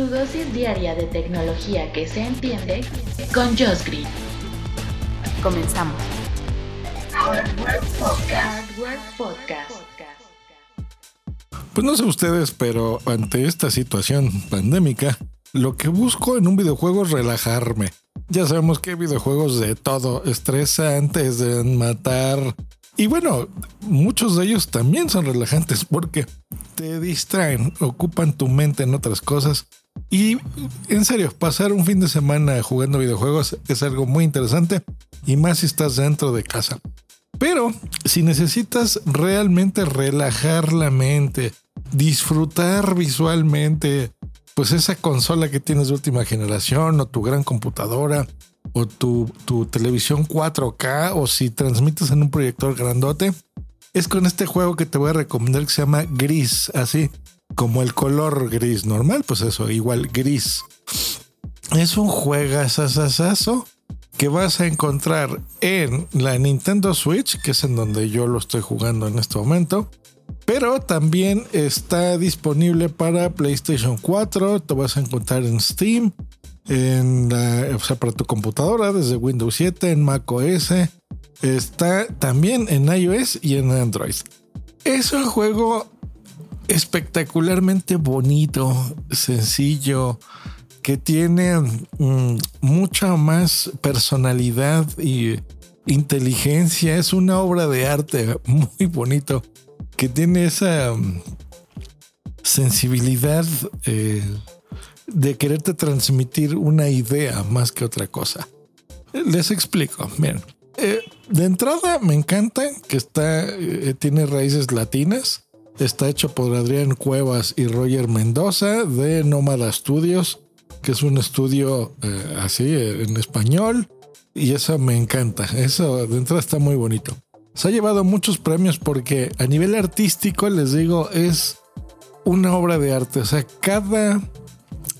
Tu dosis diaria de tecnología que se entiende con Josh Green. Comenzamos. Hardware Podcast. Hardware Podcast. Pues no sé ustedes, pero ante esta situación pandémica, lo que busco en un videojuego es relajarme. Ya sabemos que hay videojuegos de todo, estresantes, de matar. Y bueno, muchos de ellos también son relajantes porque te distraen, ocupan tu mente en otras cosas. Y en serio, pasar un fin de semana jugando videojuegos es algo muy interesante y más si estás dentro de casa. Pero si necesitas realmente relajar la mente, disfrutar visualmente, pues esa consola que tienes de última generación o tu gran computadora o tu, tu televisión 4K o si transmites en un proyector grandote, es con este juego que te voy a recomendar que se llama Gris, así como el color gris normal, pues eso, igual gris. Es un juegazazazazo que vas a encontrar en la Nintendo Switch, que es en donde yo lo estoy jugando en este momento. Pero también está disponible para PlayStation 4. Te vas a encontrar en Steam, en o sea, para tu computadora desde Windows 7, en Mac OS. Está también en iOS y en Android. Es un juego espectacularmente bonito, sencillo, que tiene mm, mucha más personalidad y inteligencia. Es una obra de arte muy bonito que tiene esa mm, sensibilidad eh, de quererte transmitir una idea más que otra cosa. Les explico. Miren, eh, de entrada me encanta que está, eh, tiene raíces latinas. Está hecho por Adrián Cuevas y Roger Mendoza de Nómada Studios, que es un estudio eh, así eh, en español. Y eso me encanta. Eso de entrada está muy bonito. Se ha llevado muchos premios porque a nivel artístico, les digo, es una obra de arte. O sea, cada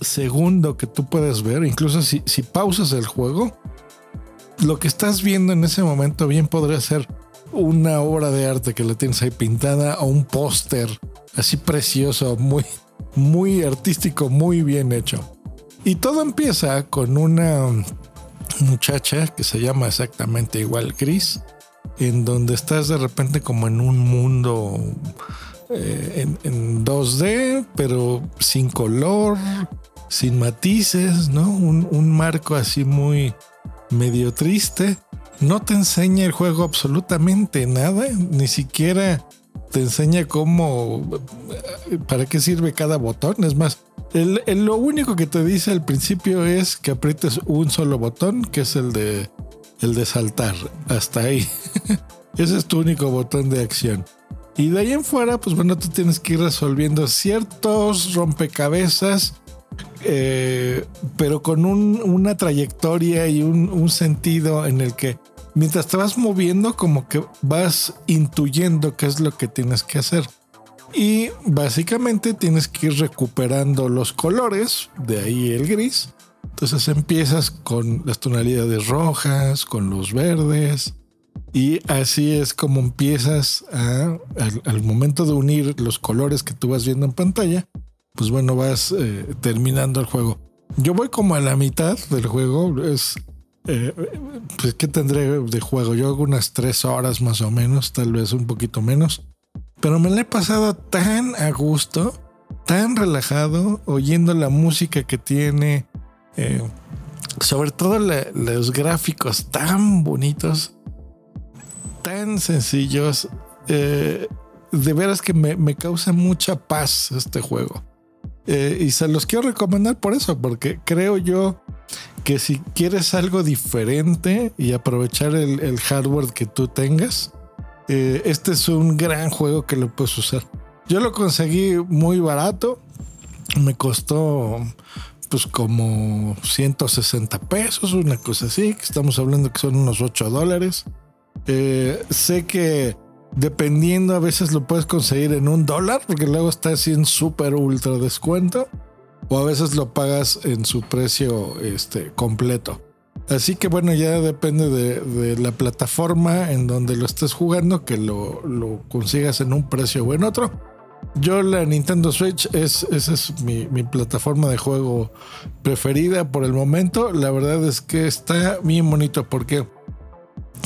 segundo que tú puedes ver, incluso si, si pausas el juego, lo que estás viendo en ese momento bien podría ser una obra de arte que la tienes ahí pintada o un póster así precioso, muy, muy artístico, muy bien hecho. Y todo empieza con una muchacha que se llama exactamente igual Gris, en donde estás de repente como en un mundo eh, en, en 2D, pero sin color, sin matices, ¿no? Un, un marco así muy medio triste. No te enseña el juego absolutamente nada, ni siquiera te enseña cómo, para qué sirve cada botón. Es más, lo único que te dice al principio es que aprietes un solo botón, que es el de, el de saltar. Hasta ahí. Ese es tu único botón de acción. Y de ahí en fuera, pues bueno, tú tienes que ir resolviendo ciertos rompecabezas eh, pero con un- una trayectoria y un sentido en el que mientras te vas moviendo como que vas intuyendo qué es lo que tienes que hacer. Y básicamente tienes que ir recuperando los colores, de ahí el gris. Entonces empiezas con las tonalidades rojas, con los verdes. Y así es como empiezas al momento de unir los colores que tú vas viendo en pantalla, pues bueno, vas eh, terminando el juego. Yo voy como a la mitad del juego. Es, pues, ¿qué tendré de juego? Yo hago unas tres horas más o menos, tal vez un poquito menos. Pero me la he pasado tan a gusto, tan relajado, oyendo la música que tiene. eh, sobre todo los gráficos tan bonitos, tan sencillos. eh, de veras que me, me causa mucha paz este juego. Eh, y se los quiero recomendar por eso, porque creo yo que si quieres algo diferente y aprovechar el, hardware que tú tengas, eh, este es un gran juego que lo puedes usar. Yo lo conseguí muy barato, me costó pues como 160 pesos, una cosa así, que estamos hablando que son unos 8 dólares. Eh, sé que dependiendo a veces lo puedes conseguir en un dólar, porque luego está así en súper ultra descuento, o a veces lo pagas en su precio este, completo. Así que bueno, ya depende de, la plataforma en donde lo estés jugando, que lo, lo consigas en un precio o en otro. Yo la Nintendo Switch es, esa es mi, mi, plataforma de juego preferida por el momento. La verdad es que está bien bonito porque,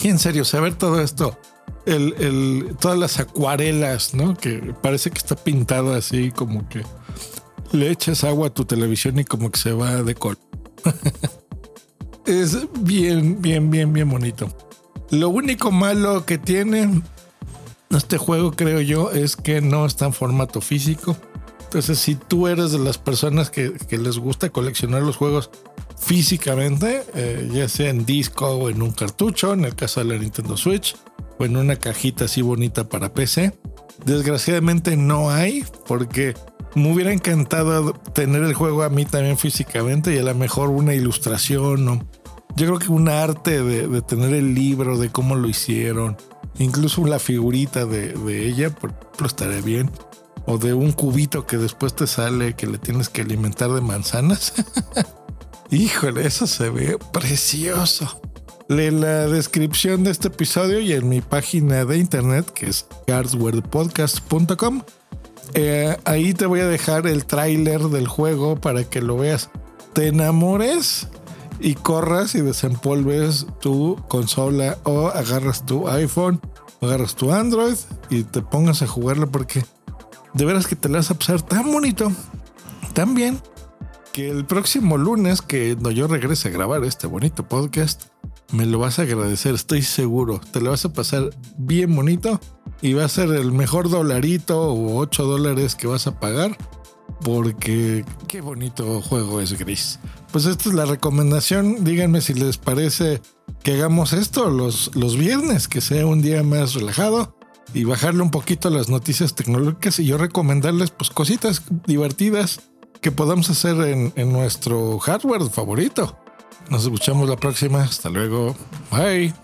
y en serio, saber todo esto, el, el, todas las acuarelas, ¿no? Que parece que está pintado así como que le echas agua a tu televisión y como que se va de col. es bien, bien, bien, bien bonito. Lo único malo que tiene este juego, creo yo, es que no está en formato físico. Entonces, si tú eres de las personas que, les gusta coleccionar los juegos físicamente, eh, ya sea en disco o en un cartucho, en el caso de la Nintendo Switch, o en una cajita así bonita para PC, desgraciadamente no hay, porque me hubiera encantado tener el juego a mí también físicamente y a lo mejor una ilustración o yo creo que un arte de, tener el libro de cómo lo hicieron incluso la figurita de, ella, por ejemplo, estaría bien. O de un cubito que después te sale que le tienes que alimentar de manzanas. Híjole, eso se ve precioso. Lee la descripción de este episodio y en mi página de internet que es cardswordpodcast.com. Eh, ahí te voy a dejar el tráiler del juego para que lo veas. Te enamores y corras y desempolves tu consola o agarras tu iPhone o agarras tu Android y te pongas a jugarlo porque de veras que te la vas a pasar tan bonito, tan bien, que el próximo lunes que yo regrese a grabar este bonito podcast, me lo vas a agradecer, estoy seguro. Te lo vas a pasar bien bonito y va a ser el mejor dolarito o 8 dólares que vas a pagar porque qué bonito juego es Gris. Pues esta es la recomendación. Díganme si les parece que hagamos esto los, los viernes, que sea un día más relajado y bajarle un poquito las noticias tecnológicas y yo recomendarles pues cositas divertidas que podamos hacer en, en nuestro hardware favorito. Nos escuchamos la próxima. Hasta luego. Bye.